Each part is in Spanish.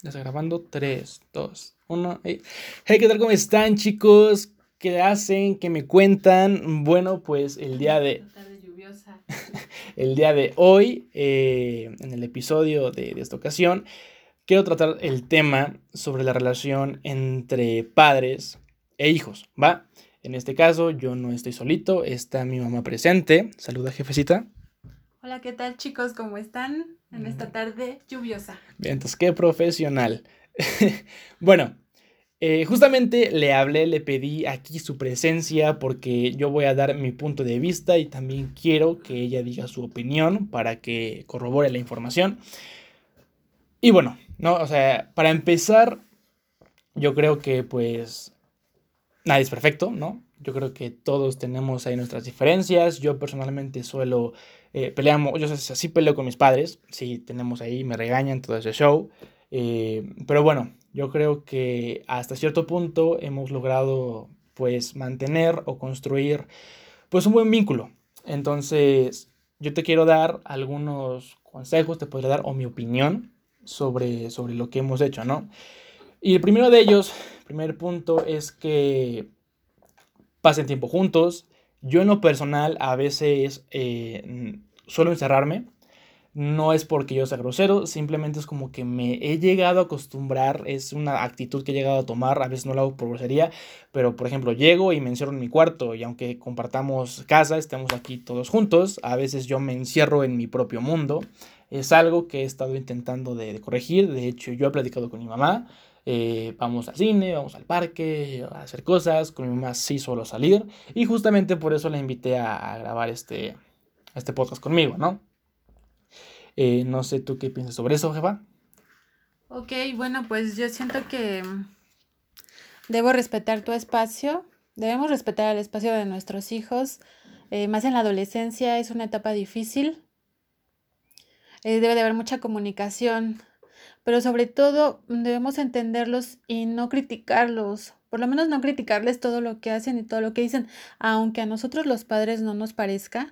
Ya está grabando. 3, 2, 1. Hey. hey, ¿qué tal? ¿Cómo están, chicos? ¿Qué hacen? ¿Qué me cuentan? Bueno, pues el día de. el día de hoy, eh, en el episodio de, de esta ocasión, quiero tratar el tema sobre la relación entre padres e hijos, ¿va? En este caso, yo no estoy solito, está mi mamá presente. Saluda, jefecita. Hola, ¿qué tal chicos? ¿Cómo están en esta tarde lluviosa? Bien, entonces, qué profesional. bueno, eh, justamente le hablé, le pedí aquí su presencia porque yo voy a dar mi punto de vista y también quiero que ella diga su opinión para que corrobore la información. Y bueno, no, o sea, para empezar, yo creo que pues nadie es perfecto, ¿no? Yo creo que todos tenemos ahí nuestras diferencias. Yo personalmente suelo eh, peleamos, yo sí peleo con mis padres, sí tenemos ahí, me regañan todo ese show. Eh, pero bueno, yo creo que hasta cierto punto hemos logrado pues mantener o construir pues un buen vínculo. Entonces, yo te quiero dar algunos consejos, te podría dar o mi opinión sobre, sobre lo que hemos hecho, ¿no? Y el primero de ellos, el primer punto es que pasen tiempo juntos, yo en lo personal a veces eh, suelo encerrarme. No es porque yo sea grosero, simplemente es como que me he llegado a acostumbrar, es una actitud que he llegado a tomar, a veces no lo hago por grosería, pero por ejemplo llego y me encierro en mi cuarto y aunque compartamos casa, estemos aquí todos juntos, a veces yo me encierro en mi propio mundo, es algo que he estado intentando de corregir, de hecho yo he platicado con mi mamá, eh, vamos al cine, vamos al parque, a hacer cosas. Con mi mamá sí suelo salir. Y justamente por eso la invité a, grabar este, este podcast conmigo, ¿no? Eh, no sé tú qué piensas sobre eso, jefa. Ok, bueno, pues yo siento que debo respetar tu espacio. Debemos respetar el espacio de nuestros hijos. Eh, más en la adolescencia es una etapa difícil. debe de haber mucha comunicación pero sobre todo mm, debemos entenderlos y no criticarlos, por lo menos no criticarles todo lo que hacen y todo lo que dicen, aunque a nosotros los padres no nos parezca,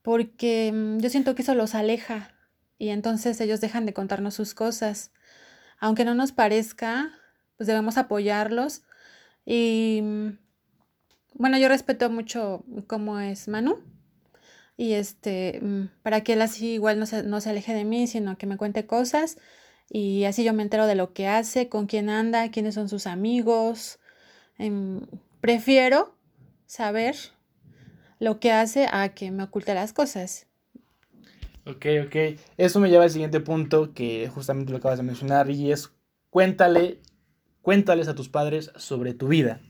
porque mm, yo siento que eso los aleja y entonces ellos dejan de contarnos sus cosas. Aunque no nos parezca, pues debemos apoyarlos y mm, bueno, yo respeto mucho cómo es Manu y este, para que él así igual no se, no se aleje de mí, sino que me cuente cosas y así yo me entero de lo que hace, con quién anda, quiénes son sus amigos. Em, prefiero saber lo que hace a que me oculte las cosas. Ok, ok. Eso me lleva al siguiente punto que justamente lo acabas de mencionar y es cuéntale, cuéntales a tus padres sobre tu vida.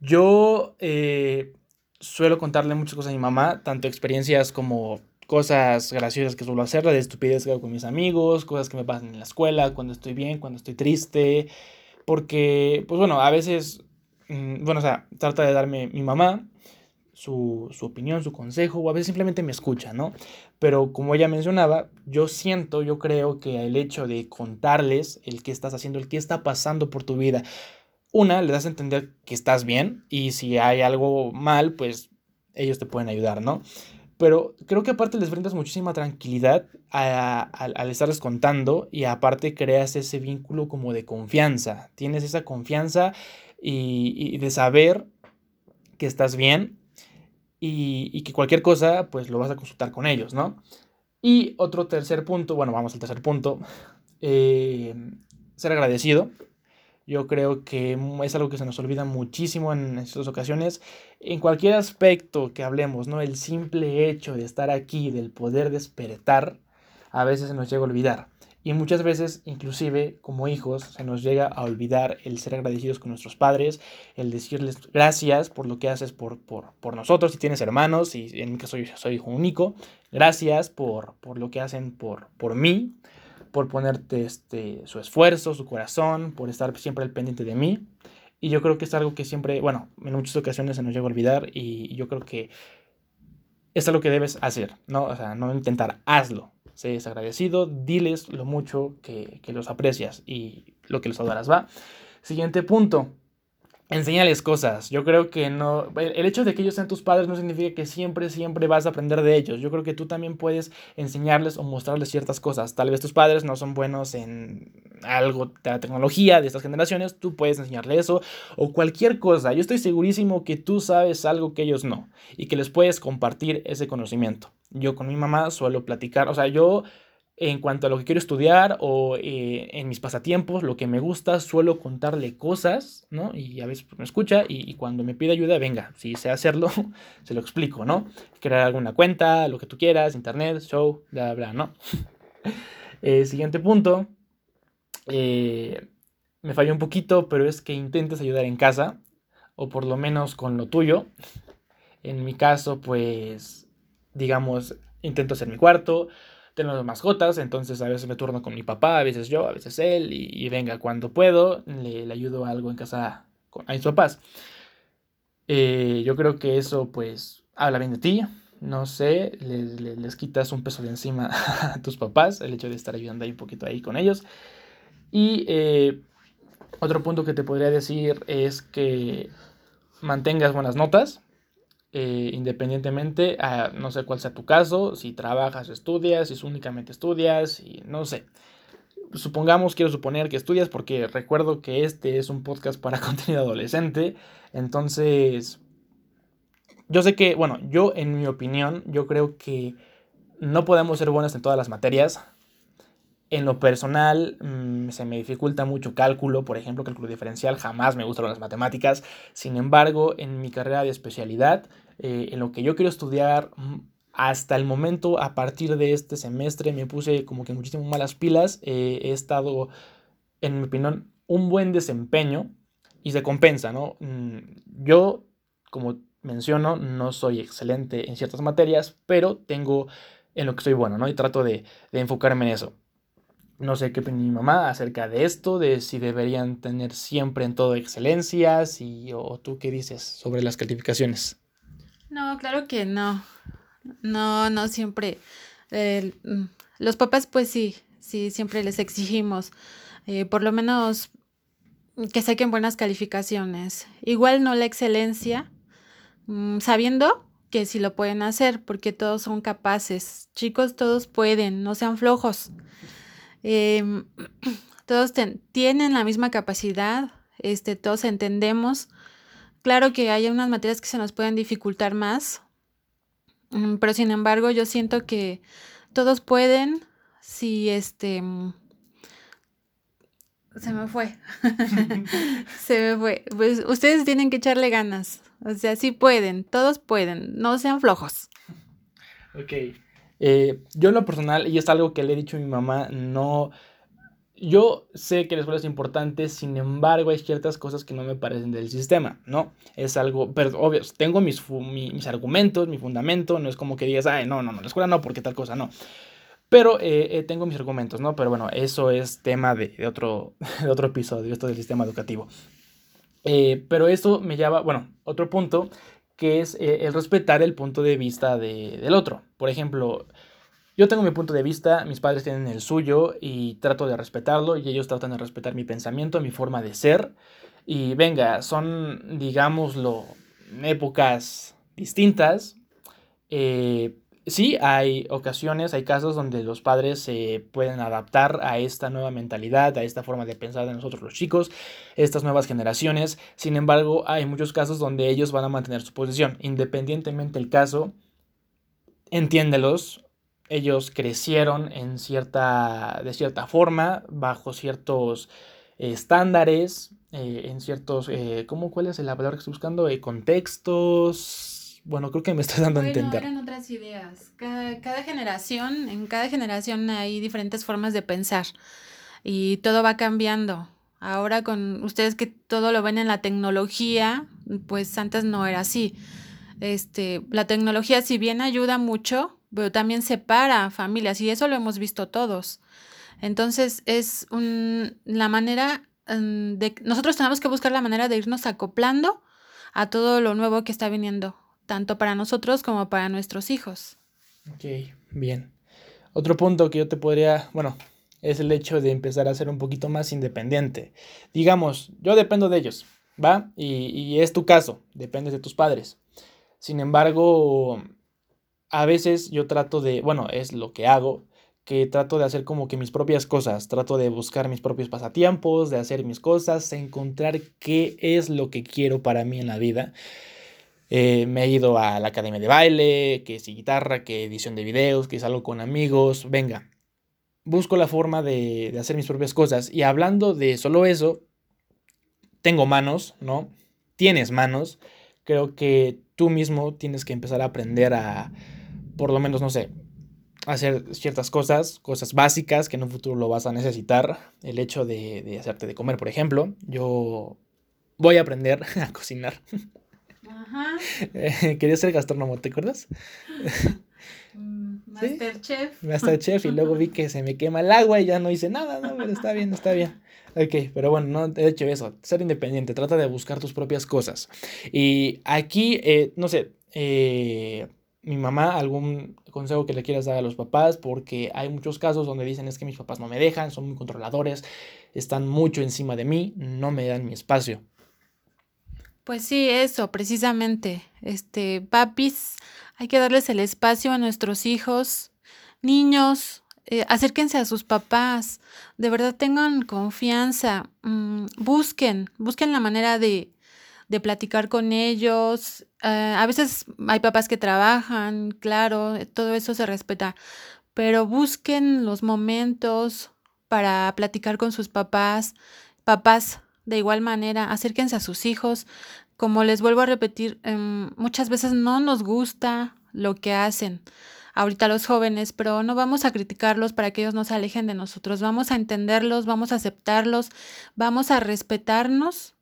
Yo eh, suelo contarle muchas cosas a mi mamá, tanto experiencias como cosas graciosas que suelo hacer, de estupidez que hago con mis amigos, cosas que me pasan en la escuela, cuando estoy bien, cuando estoy triste, porque, pues bueno, a veces, mm, bueno, o sea, trata de darme mi mamá su, su, opinión, su consejo, o a veces simplemente me escucha, ¿no? Pero como ella mencionaba, yo siento, yo creo que el hecho de contarles el qué estás haciendo, el qué está pasando por tu vida, una, le das a entender que estás bien y si hay algo mal, pues ellos te pueden ayudar, ¿no? Pero creo que aparte les brindas muchísima tranquilidad al estarles contando y aparte creas ese vínculo como de confianza. Tienes esa confianza y, de saber que estás bien y, que cualquier cosa pues lo vas a consultar con ellos, ¿no? Y otro tercer punto, bueno, vamos al tercer punto, eh, ser agradecido. Yo creo que es algo que se nos olvida muchísimo en estas ocasiones. En cualquier aspecto que hablemos, ¿no? El simple hecho de estar aquí, del poder despertar, a veces se nos llega a olvidar. Y muchas veces, inclusive como hijos, se nos llega a olvidar el ser agradecidos con nuestros padres, el decirles gracias por lo que haces por, por, por nosotros, si tienes hermanos, y en mi caso yo soy hijo único, gracias por, por lo que hacen por, por mí por ponerte este, su esfuerzo, su corazón, por estar siempre al pendiente de mí. Y yo creo que es algo que siempre, bueno, en muchas ocasiones se nos llega a olvidar y yo creo que es algo que debes hacer, ¿no? O sea, no intentar, hazlo. Sé agradecido, diles lo mucho que, que los aprecias y lo que les adorarás, ¿va? Siguiente punto. Enséñales cosas. Yo creo que no. El hecho de que ellos sean tus padres no significa que siempre, siempre vas a aprender de ellos. Yo creo que tú también puedes enseñarles o mostrarles ciertas cosas. Tal vez tus padres no son buenos en algo de la tecnología de estas generaciones. Tú puedes enseñarles eso o cualquier cosa. Yo estoy segurísimo que tú sabes algo que ellos no y que les puedes compartir ese conocimiento. Yo con mi mamá suelo platicar. O sea, yo en cuanto a lo que quiero estudiar o eh, en mis pasatiempos, lo que me gusta, suelo contarle cosas, ¿no? Y a veces me escucha y, cuando me pide ayuda, venga, si sé hacerlo, se lo explico, ¿no? Crear alguna cuenta, lo que tú quieras, internet, show, bla, bla, ¿no? Eh, siguiente punto. Eh, me falló un poquito, pero es que intentes ayudar en casa, o por lo menos con lo tuyo. En mi caso, pues, digamos, intento hacer mi cuarto, tenemos mascotas, entonces a veces me turno con mi papá, a veces yo, a veces él, y, venga, cuando puedo, le, ayudo algo en casa con, a mis papás. Eh, yo creo que eso, pues, habla bien de ti, no sé, les, les, quitas un peso de encima a tus papás, el hecho de estar ayudando ahí un poquito ahí con ellos. Y eh, otro punto que te podría decir es que mantengas buenas notas. Eh, independientemente, a, no sé cuál sea tu caso, si trabajas o estudias, si únicamente estudias, y no sé. Supongamos, quiero suponer que estudias porque recuerdo que este es un podcast para contenido adolescente. Entonces, yo sé que, bueno, yo en mi opinión, yo creo que no podemos ser buenos en todas las materias. En lo personal, mm, se me dificulta mucho cálculo, por ejemplo, cálculo diferencial, jamás me gustaron las matemáticas. Sin embargo, en mi carrera de especialidad, eh, en lo que yo quiero estudiar. Mm, hasta el momento, a partir de este semestre, me puse como que muchísimas malas pilas. Eh, he estado, en mi opinión, un buen desempeño y se compensa, ¿no? Mm, yo, como menciono, no soy excelente en ciertas materias, pero tengo en lo que soy bueno, ¿no? Y trato de, enfocarme en eso. No sé qué opina mi mamá acerca de esto, de si deberían tener siempre en todo excelencias y o tú qué dices sobre las calificaciones. No, claro que no. No, no siempre. Mm, los papás, pues sí, sí, siempre les exigimos. Eh, por lo menos que saquen buenas calificaciones. Igual no la excelencia, mm, sabiendo que sí lo pueden hacer, porque todos son capaces. Chicos, todos pueden, no sean flojos. Em, todos tienen la misma capacidad, este, todos entendemos Claro que hay unas materias que se nos pueden dificultar más, mm, pero sin embargo yo siento que todos pueden si este... Mm, se me fue. se me fue. Pues ustedes tienen que echarle ganas. O sea, sí pueden, todos pueden, no sean flojos. Ok. Eh, yo en lo personal, y es algo que le he dicho a mi mamá, no yo sé que la escuela es importante, sin embargo hay ciertas cosas que no me parecen del sistema, ¿no? Es algo, pero obvio, tengo mis, mis argumentos, mi fundamento, no es como que digas, ay, no, no, no, la escuela no, porque tal cosa, no. Pero eh, eh, tengo mis argumentos, ¿no? Pero bueno, eso es tema de, otro, de otro episodio, esto del sistema educativo. Eh, pero eso me lleva, bueno, otro punto, que es el respetar el punto de vista del otro. Por ejemplo, yo tengo mi punto de vista, mis padres tienen el suyo y trato de respetarlo y ellos tratan de respetar mi pensamiento, mi forma de ser. Y venga, son, digámoslo, épocas distintas. Eh, sí, hay ocasiones, hay casos donde los padres se pueden adaptar a esta nueva mentalidad, a esta forma de pensar de nosotros los chicos, estas nuevas generaciones. Sin embargo, hay muchos casos donde ellos van a mantener su posición. Independientemente del caso, entiéndelos, ellos crecieron en cierta, de cierta forma, bajo ciertos eh, estándares, eh, en ciertos, eh, ¿cómo, ¿cuál es la palabra que estoy buscando? contextos. Bueno, creo que me estás dando a entender. Eran otras ideas. Cada, cada generación, en cada generación hay diferentes formas de pensar y todo va cambiando. Ahora con ustedes que todo lo ven en la tecnología, pues antes no era así. Este, la tecnología si bien ayuda mucho, pero también separa familias y eso lo hemos visto todos. Entonces es un, la manera mm, de... Nosotros tenemos que buscar la manera de irnos acoplando a todo lo nuevo que está viniendo, tanto para nosotros como para nuestros hijos. Ok, bien. Otro punto que yo te podría, bueno, es el hecho de empezar a ser un poquito más independiente. Digamos, yo dependo de ellos. ¿va? Y, y es tu caso, depende de tus padres. Sin embargo, a veces yo trato de, bueno, es lo que hago, que trato de hacer como que mis propias cosas, trato de buscar mis propios pasatiempos, de hacer mis cosas, encontrar qué es lo que quiero para mí en la vida. Eh, me he ido a la academia de baile, que si guitarra, que edición de videos, que salgo con amigos, venga. Busco la forma de, de hacer mis propias cosas. Y hablando de solo eso, tengo manos, ¿no? Tienes manos. Creo que tú mismo tienes que empezar a aprender a, por lo menos, no sé, hacer ciertas cosas, cosas básicas que en un futuro lo vas a necesitar. El hecho de, de hacerte de comer, por ejemplo. Yo voy a aprender a cocinar. Ajá. quería ser gastrónomo, ¿te acuerdas? Mm, Masterchef. Masterchef, y luego vi que se me quema el agua y ya no hice nada, no, pero está bien, está bien. Ok, pero bueno, no, de hecho eso, ser independiente, trata de buscar tus propias cosas. Y aquí, eh, no sé, eh, mi mamá, algún consejo que le quieras dar a los papás, porque hay muchos casos donde dicen es que mis papás no me dejan, son muy controladores, están mucho encima de mí, no me dan mi espacio. Pues sí, eso, precisamente. Este, papis, hay que darles el espacio a nuestros hijos, niños, eh, acérquense a sus papás, de verdad tengan confianza, mm, busquen, busquen la manera de, de platicar con ellos. Eh, a veces hay papás que trabajan, claro, todo eso se respeta, pero busquen los momentos para platicar con sus papás. Papás, de igual manera, acérquense a sus hijos. Como les vuelvo a repetir, em, muchas veces no nos gusta lo que hacen ahorita los jóvenes, pero no vamos a criticarlos para que ellos no se alejen de nosotros. Vamos a entenderlos, vamos a aceptarlos, vamos a respetarnos.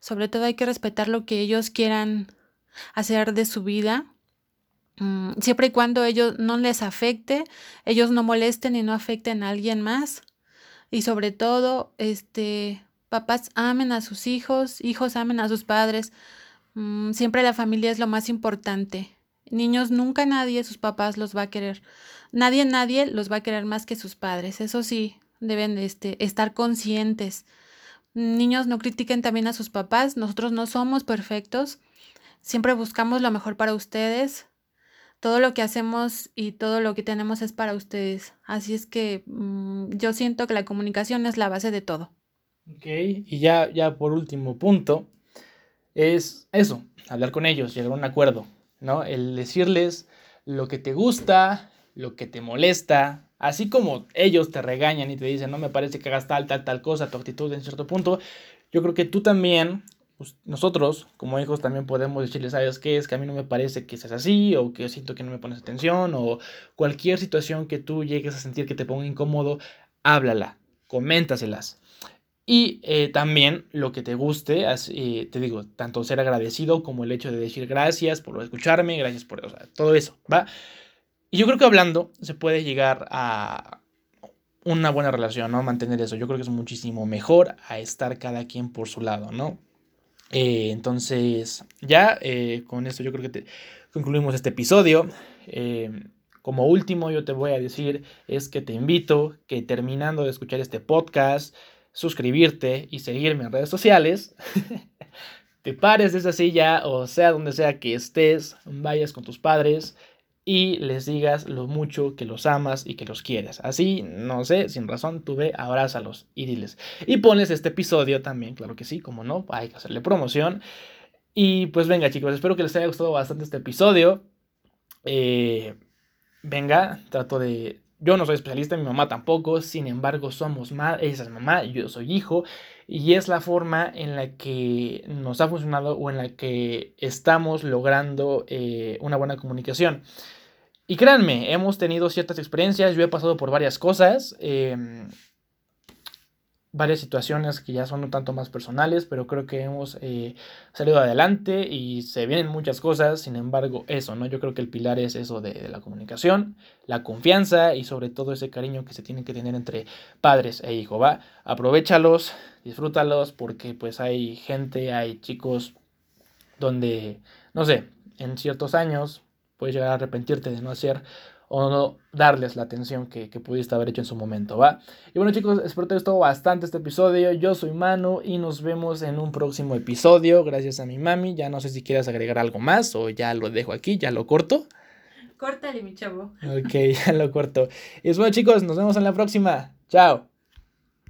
Sobre todo hay que respetar lo que ellos quieran hacer de su vida. Mm, siempre y cuando ellos no les afecte, ellos no molesten y no afecten a alguien más. Y sobre todo, este, papás amen a sus hijos, hijos amen a sus padres. Mm, siempre la familia es lo más importante. Niños, nunca nadie, sus papás los va a querer. Nadie, nadie los va a querer más que sus padres. Eso sí, deben este, estar conscientes. Niños, no critiquen también a sus papás. Nosotros no somos perfectos. Siempre buscamos lo mejor para ustedes. Todo lo que hacemos y todo lo que tenemos es para ustedes. Así es que mm, yo siento que la comunicación es la base de todo. Ok, y ya, ya por último punto, es eso, hablar con ellos, llegar a un acuerdo, ¿no? El decirles lo que te gusta, lo que te molesta, así como ellos te regañan y te dicen, no me parece que hagas tal, tal, tal cosa, tu actitud en cierto punto, yo creo que tú también, pues, nosotros como hijos también podemos decirles, ¿sabes qué? Es que a mí no me parece que seas así, o que siento que no me pones atención, o cualquier situación que tú llegues a sentir que te ponga incómodo, háblala, coméntaselas. Y eh, también lo que te guste, eh, te digo, tanto ser agradecido como el hecho de decir gracias por escucharme, gracias por todo eso, ¿va? Y yo creo que hablando se puede llegar a una buena relación, ¿no? Mantener eso. Yo creo que es muchísimo mejor a estar cada quien por su lado, ¿no? Eh, entonces, ya con esto yo creo que concluimos este episodio. como último, yo te voy a decir es que te invito que terminando de escuchar este podcast, suscribirte y seguirme en redes sociales. te pares de esa silla o sea donde sea que estés, vayas con tus padres y les digas lo mucho que los amas y que los quieres. Así, no sé, sin razón, tú ve, abrázalos y diles. Y pones este episodio también, claro que sí, como no, hay que hacerle promoción. Y pues venga chicos, espero que les haya gustado bastante este episodio. Eh, venga, trato de, yo no soy especialista, mi mamá tampoco, sin embargo somos madre, esa es mamá, yo soy hijo, y es la forma en la que nos ha funcionado o en la que estamos logrando eh, una buena comunicación. Y créanme, hemos tenido ciertas experiencias, yo he pasado por varias cosas. Em, varias situaciones que ya son un tanto más personales, pero creo que hemos eh, salido adelante y se vienen muchas cosas, sin embargo, eso, ¿no? Yo creo que el pilar es eso de, la comunicación, la confianza y sobre todo ese cariño que se tiene que tener entre padres e hijos, ¿va? Aprovechalos, disfrútalos, porque pues hay gente, hay chicos donde, no sé, en ciertos años puedes llegar a arrepentirte de no hacer o no darles la atención que, que, pudiste haber hecho en su momento, ¿va? Y bueno chicos, espero que te haya gustado bastante este episodio. Yo soy Manu y nos vemos en un próximo episodio. Gracias a mi mami. Ya no sé si quieres agregar algo más o ya lo dejo aquí, ya lo corto. Córtale, mi chavo. Ok, ya lo corto. Y bueno chicos, nos vemos en la próxima. Chao.